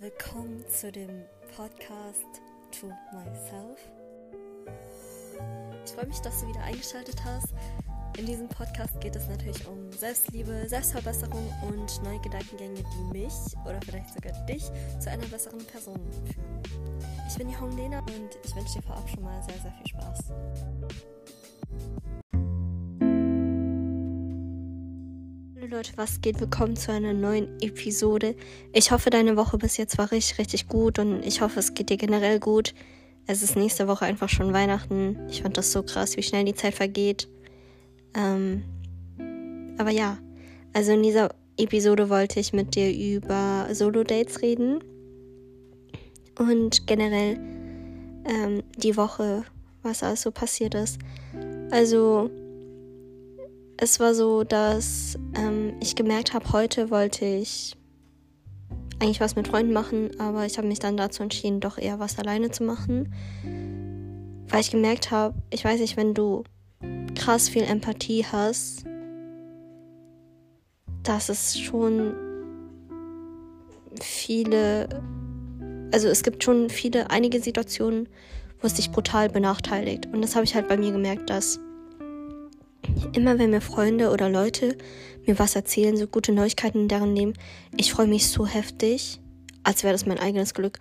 Willkommen zu dem Podcast To Myself. Ich freue mich, dass du wieder eingeschaltet hast. In diesem Podcast geht es natürlich um Selbstliebe, Selbstverbesserung und neue Gedankengänge, die mich oder vielleicht sogar dich zu einer besseren Person führen. Ich bin die Hong Lena und ich wünsche dir vorab schon mal sehr, sehr viel Spaß. Leute, was geht? Willkommen zu einer neuen Episode. Ich hoffe, deine Woche bis jetzt war richtig, richtig gut und ich hoffe, es geht dir generell gut. Es ist nächste Woche einfach schon Weihnachten. Ich fand das so krass, wie schnell die Zeit vergeht. Ähm, aber ja, also in dieser Episode wollte ich mit dir über Solo-Dates reden und generell ähm, die Woche, was alles so passiert ist. Also es war so, dass ähm, ich gemerkt habe, heute wollte ich eigentlich was mit Freunden machen, aber ich habe mich dann dazu entschieden, doch eher was alleine zu machen. Weil ich gemerkt habe, ich weiß nicht, wenn du krass viel Empathie hast, dass es schon viele, also es gibt schon viele, einige Situationen, wo es dich brutal benachteiligt. Und das habe ich halt bei mir gemerkt, dass Immer wenn mir Freunde oder Leute mir was erzählen, so gute Neuigkeiten in deren Leben, ich freue mich so heftig, als wäre das mein eigenes Glück.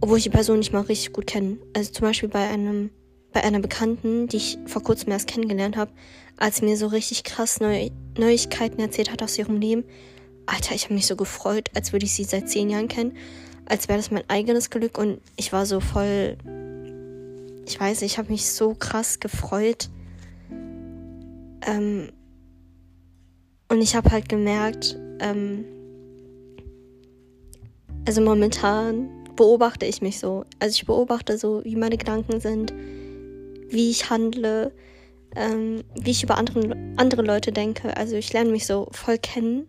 Obwohl ich die Person nicht mal richtig gut kenne. Also zum Beispiel bei einem, bei einer Bekannten, die ich vor kurzem erst kennengelernt habe, als mir so richtig krass Neu Neuigkeiten erzählt hat aus ihrem Leben. Alter, ich habe mich so gefreut, als würde ich sie seit zehn Jahren kennen. Als wäre das mein eigenes Glück und ich war so voll. Ich weiß, ich habe mich so krass gefreut ähm, und ich habe halt gemerkt, ähm, also momentan beobachte ich mich so. Also ich beobachte so, wie meine Gedanken sind, wie ich handle, ähm, wie ich über andere, andere Leute denke. Also ich lerne mich so voll kennen.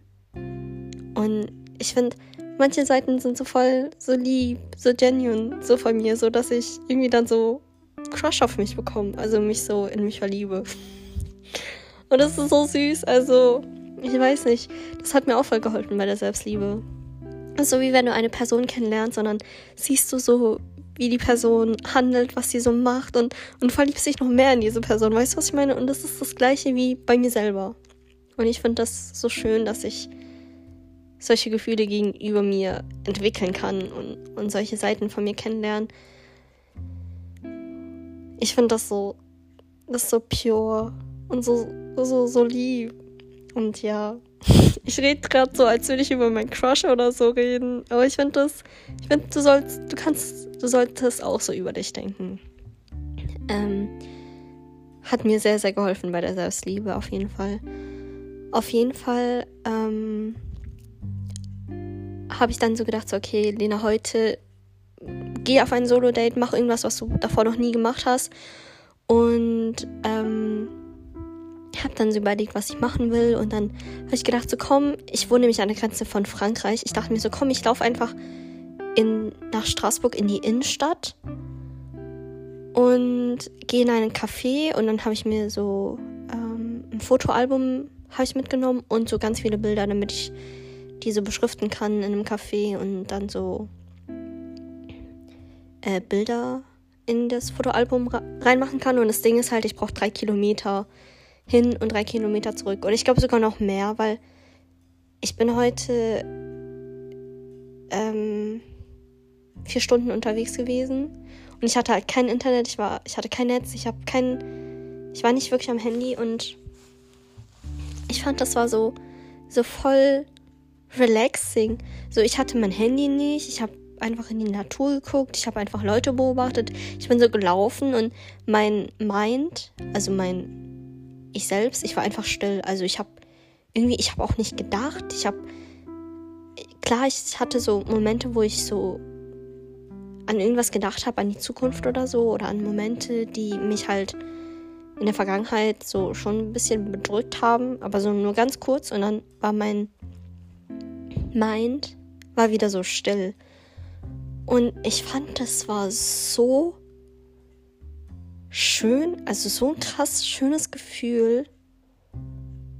Und ich finde, manche Seiten sind so voll, so lieb, so genuine, so von mir, so dass ich irgendwie dann so Crush auf mich bekomme. Also mich so in mich verliebe. Und das ist so süß. Also, ich weiß nicht. Das hat mir auch voll geholfen bei der Selbstliebe. So wie wenn du eine Person kennenlernst, sondern siehst du so, wie die Person handelt, was sie so macht und, und verliebst dich noch mehr in diese Person. Weißt du, was ich meine? Und das ist das gleiche wie bei mir selber. Und ich finde das so schön, dass ich solche Gefühle gegenüber mir entwickeln kann und, und solche Seiten von mir kennenlernen. Ich finde das so, das ist so pure und so, so, so lieb. Und ja, ich rede gerade so, als würde ich über meinen Crush oder so reden. Aber ich finde das, ich finde, du sollst, du kannst, du solltest auch so über dich denken. Ähm, hat mir sehr, sehr geholfen bei der Selbstliebe, auf jeden Fall. Auf jeden Fall ähm, habe ich dann so gedacht, so, okay, Lena, heute geh auf ein Solo-Date, mach irgendwas, was du davor noch nie gemacht hast. Und ähm, habe dann so überlegt, was ich machen will. Und dann habe ich gedacht, so komm, ich wohne nämlich an der Grenze von Frankreich. Ich dachte mir so, komm, ich laufe einfach in, nach Straßburg in die Innenstadt und gehe in einen Café. Und dann habe ich mir so ähm, ein Fotoalbum habe ich mitgenommen und so ganz viele Bilder, damit ich die so beschriften kann in einem Café und dann so äh, Bilder in das Fotoalbum reinmachen kann. Und das Ding ist halt, ich brauche drei Kilometer hin und drei Kilometer zurück. Und ich glaube sogar noch mehr, weil ich bin heute ähm, vier Stunden unterwegs gewesen und ich hatte halt kein Internet, ich war, ich hatte kein Netz, ich habe kein, ich war nicht wirklich am Handy und ich fand das war so so voll relaxing. So ich hatte mein Handy nicht, ich habe einfach in die Natur geguckt, ich habe einfach Leute beobachtet, ich bin so gelaufen und mein Mind, also mein ich selbst, ich war einfach still. Also ich habe irgendwie, ich habe auch nicht gedacht. Ich habe, klar, ich hatte so Momente, wo ich so an irgendwas gedacht habe, an die Zukunft oder so, oder an Momente, die mich halt in der Vergangenheit so schon ein bisschen bedrückt haben, aber so nur ganz kurz und dann war mein Mind war wieder so still. Und ich fand, das war so schön, also so ein krass schönes Gefühl.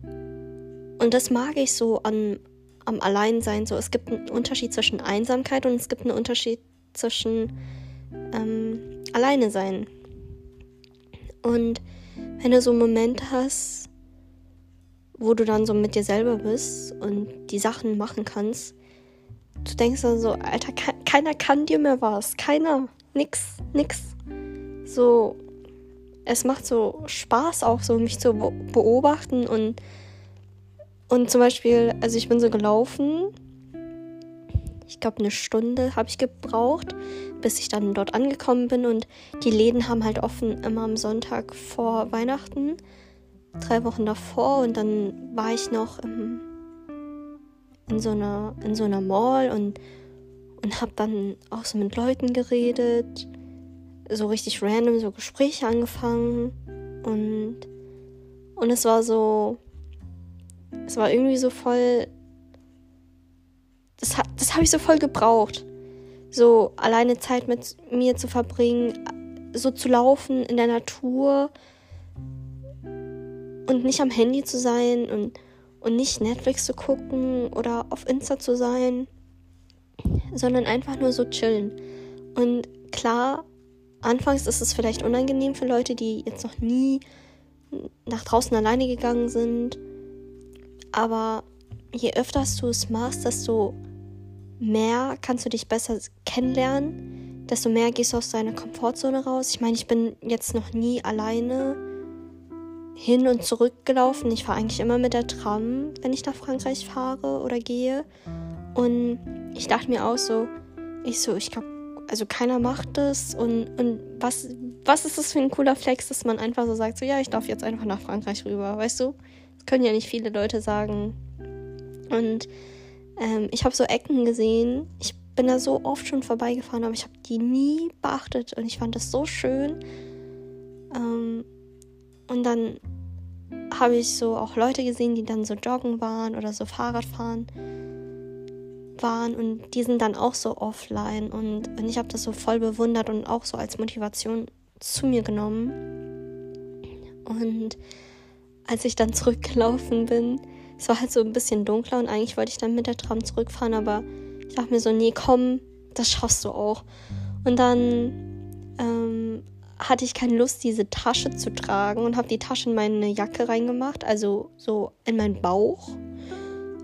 Und das mag ich so an, am Alleinsein. So, es gibt einen Unterschied zwischen Einsamkeit und es gibt einen Unterschied zwischen ähm, Alleine sein. Und wenn du so Momente hast, wo du dann so mit dir selber bist und die Sachen machen kannst, du denkst dann so, Alter, keiner kann dir mehr was. Keiner. Nix, nix. So, es macht so Spaß auch so, mich zu beobachten und, und zum Beispiel, also ich bin so gelaufen. Ich glaube, eine Stunde habe ich gebraucht, bis ich dann dort angekommen bin. Und die Läden haben halt offen immer am Sonntag vor Weihnachten drei Wochen davor und dann war ich noch im, in, so einer, in so einer Mall und, und habe dann auch so mit Leuten geredet, so richtig random, so Gespräche angefangen und, und es war so, es war irgendwie so voll, das, das habe ich so voll gebraucht, so alleine Zeit mit mir zu verbringen, so zu laufen in der Natur, und nicht am Handy zu sein und, und nicht Netflix zu gucken oder auf Insta zu sein, sondern einfach nur so chillen. Und klar, anfangs ist es vielleicht unangenehm für Leute, die jetzt noch nie nach draußen alleine gegangen sind. Aber je öfter du es machst, desto mehr kannst du dich besser kennenlernen, desto mehr gehst du aus deiner Komfortzone raus. Ich meine, ich bin jetzt noch nie alleine hin und zurück gelaufen. Ich fahre eigentlich immer mit der Tram, wenn ich nach Frankreich fahre oder gehe. Und ich dachte mir auch so, ich so, ich glaube, also keiner macht das. Und, und was, was ist das für ein cooler Flex, dass man einfach so sagt, so ja, ich darf jetzt einfach nach Frankreich rüber, weißt du? Das können ja nicht viele Leute sagen. Und ähm, ich habe so Ecken gesehen. Ich bin da so oft schon vorbeigefahren, aber ich habe die nie beachtet. Und ich fand das so schön. Ähm, und dann habe ich so auch Leute gesehen, die dann so joggen waren oder so Fahrradfahren waren und die sind dann auch so offline und, und ich habe das so voll bewundert und auch so als Motivation zu mir genommen. Und als ich dann zurückgelaufen bin, es war halt so ein bisschen dunkler und eigentlich wollte ich dann mit der Tram zurückfahren, aber ich dachte mir so, nee, komm, das schaffst du auch. Und dann ähm, hatte ich keine Lust, diese Tasche zu tragen und habe die Tasche in meine Jacke reingemacht, also so in meinen Bauch.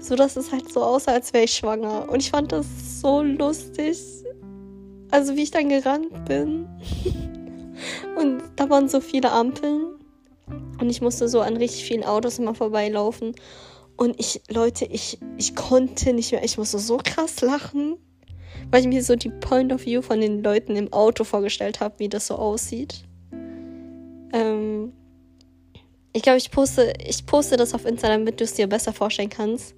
So dass es halt so aussah, als wäre ich schwanger. Und ich fand das so lustig. Also wie ich dann gerannt bin. und da waren so viele Ampeln. Und ich musste so an richtig vielen Autos immer vorbeilaufen. Und ich, Leute, ich, ich konnte nicht mehr. Ich musste so krass lachen weil ich mir so die Point of View von den Leuten im Auto vorgestellt habe, wie das so aussieht. Ähm, ich glaube, ich poste, ich poste das auf Instagram, damit du es dir besser vorstellen kannst.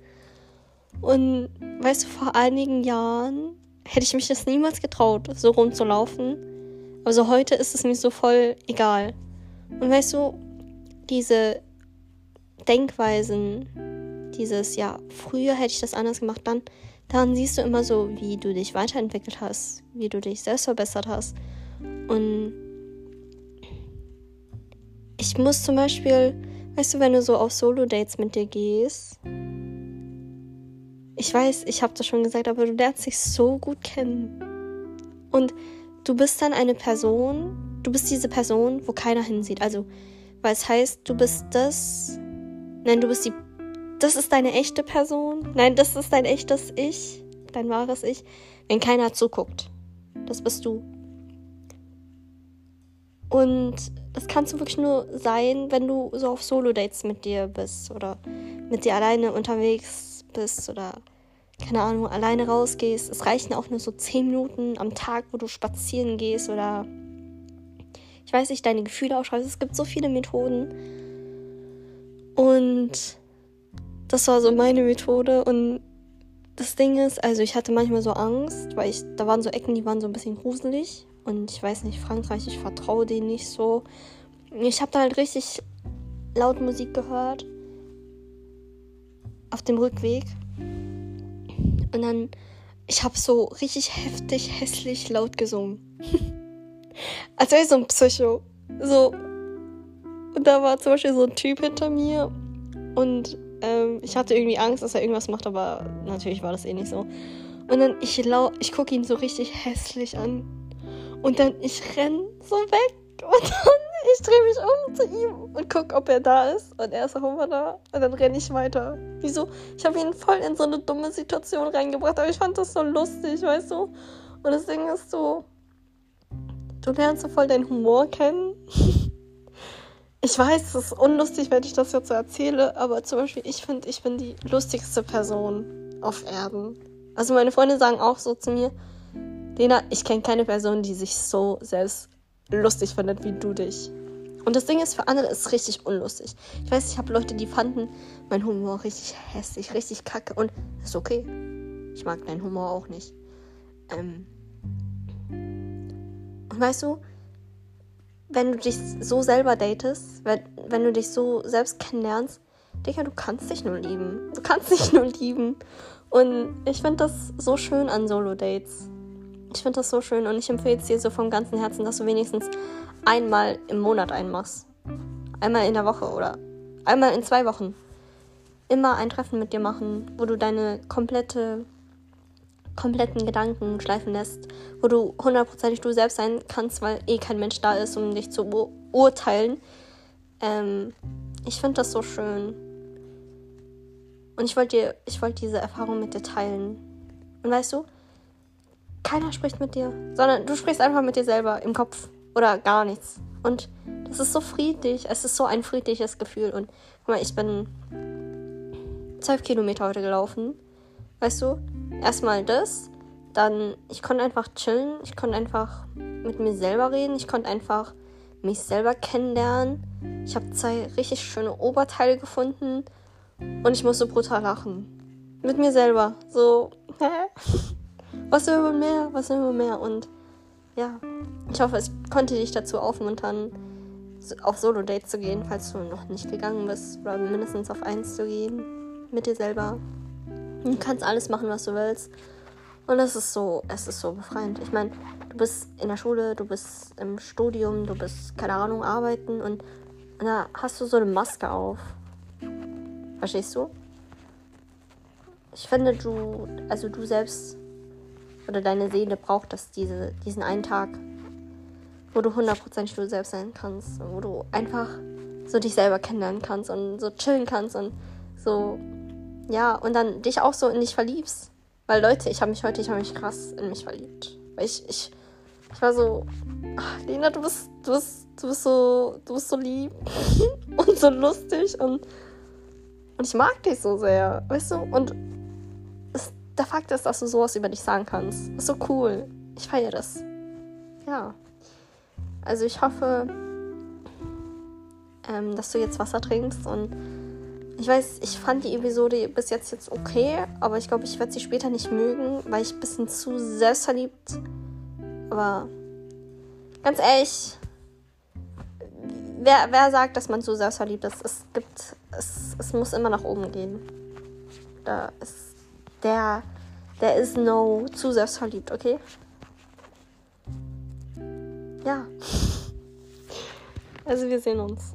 Und weißt du, vor einigen Jahren hätte ich mich das niemals getraut, so rumzulaufen. Also heute ist es mir so voll egal. Und weißt du, diese Denkweisen, dieses, ja, früher hätte ich das anders gemacht, dann dann siehst du immer so, wie du dich weiterentwickelt hast, wie du dich selbst verbessert hast. Und ich muss zum Beispiel, weißt du, wenn du so auf Solo-Dates mit dir gehst, ich weiß, ich habe das schon gesagt, aber du lernst dich so gut kennen. Und du bist dann eine Person, du bist diese Person, wo keiner hinsieht. Also, weil es heißt, du bist das, nein, du bist die das ist deine echte Person. Nein, das ist dein echtes Ich, dein wahres Ich, wenn keiner zuguckt. Das bist du. Und das kannst du wirklich nur sein, wenn du so auf Solo-Dates mit dir bist oder mit dir alleine unterwegs bist oder keine Ahnung, alleine rausgehst. Es reichen auch nur so 10 Minuten am Tag, wo du spazieren gehst oder ich weiß nicht, deine Gefühle ausschreibst. Es gibt so viele Methoden. Und das war so meine Methode und das Ding ist, also ich hatte manchmal so Angst, weil ich, da waren so Ecken, die waren so ein bisschen gruselig und ich weiß nicht, Frankreich, ich vertraue denen nicht so. Ich habe da halt richtig laut Musik gehört auf dem Rückweg und dann, ich habe so richtig heftig, hässlich laut gesungen. Als wäre ich so ein Psycho. So. Und da war zum Beispiel so ein Typ hinter mir und ähm. Ich hatte irgendwie Angst, dass er irgendwas macht, aber natürlich war das eh nicht so. Und dann ich ich gucke ihn so richtig hässlich an. Und dann ich renn so weg. Und dann ich drehe mich um zu ihm und gucke, ob er da ist. Und er ist auch immer da. Und dann renne ich weiter. Wieso? Ich habe ihn voll in so eine dumme Situation reingebracht. Aber ich fand das so lustig, weißt du? Und das Ding ist so, du lernst so voll deinen Humor kennen. Ich weiß, es ist unlustig, wenn ich das jetzt so erzähle, aber zum Beispiel, ich finde, ich bin die lustigste Person auf Erden. Also meine Freunde sagen auch so zu mir, Lena, ich kenne keine Person, die sich so selbst lustig findet wie du dich. Und das Ding ist, für andere ist es richtig unlustig. Ich weiß, ich habe Leute, die fanden mein Humor richtig hässlich, richtig kacke. Und ist okay. Ich mag deinen Humor auch nicht. Ähm und weißt du, wenn du dich so selber datest, wenn, wenn du dich so selbst kennenlernst, Digga, du kannst dich nur lieben. Du kannst dich nur lieben. Und ich finde das so schön an Solo-Dates. Ich finde das so schön und ich empfehle es dir so vom ganzen Herzen, dass du wenigstens einmal im Monat einen machst. Einmal in der Woche oder einmal in zwei Wochen. Immer ein Treffen mit dir machen, wo du deine komplette kompletten Gedanken schleifen lässt, wo du hundertprozentig du selbst sein kannst, weil eh kein Mensch da ist, um dich zu beurteilen. Ähm, ich finde das so schön. Und ich wollte wollte diese Erfahrung mit dir teilen. Und weißt du, keiner spricht mit dir, sondern du sprichst einfach mit dir selber im Kopf oder gar nichts. Und das ist so friedlich. Es ist so ein friedliches Gefühl. Und guck mal, ich bin zwölf Kilometer heute gelaufen. Weißt du? Erstmal das. Dann, ich konnte einfach chillen. Ich konnte einfach mit mir selber reden. Ich konnte einfach mich selber kennenlernen. Ich habe zwei richtig schöne Oberteile gefunden. Und ich musste brutal lachen. Mit mir selber. So, hä? Was will man mehr? Was will man mehr? Und ja, ich hoffe, es konnte dich dazu aufmuntern, auf Solo-Dates zu gehen, falls du noch nicht gegangen bist. Oder mindestens auf eins zu gehen. Mit dir selber. Du kannst alles machen, was du willst. Und es ist so, es ist so befreiend. Ich meine, du bist in der Schule, du bist im Studium, du bist, keine Ahnung, arbeiten und da hast du so eine Maske auf. Verstehst du? Ich finde, du, also du selbst oder deine Seele braucht das, diese, diesen einen Tag, wo du hundertprozentig du selbst sein kannst, wo du einfach so dich selber kennenlernen kannst und so chillen kannst und so, ja, und dann dich auch so in dich verliebst. Weil Leute, ich habe mich heute, ich habe mich krass in mich verliebt. Weil ich, ich, ich war so, ach, Lena, du bist, du bist, du bist so, du bist so lieb und so lustig und, und ich mag dich so sehr, weißt du? Und der Fakt ist, dass du sowas über dich sagen kannst. Ist so cool. Ich feiere das. Ja. Also ich hoffe, ähm, dass du jetzt Wasser trinkst und ich weiß, ich fand die Episode bis jetzt jetzt okay, aber ich glaube, ich werde sie später nicht mögen, weil ich ein bisschen zu selbstverliebt. Aber ganz ehrlich, wer, wer sagt, dass man zu selbstverliebt ist? Es gibt, es, es muss immer nach oben gehen. Da ist der, der ist no zu selbstverliebt, okay? Ja. Also wir sehen uns.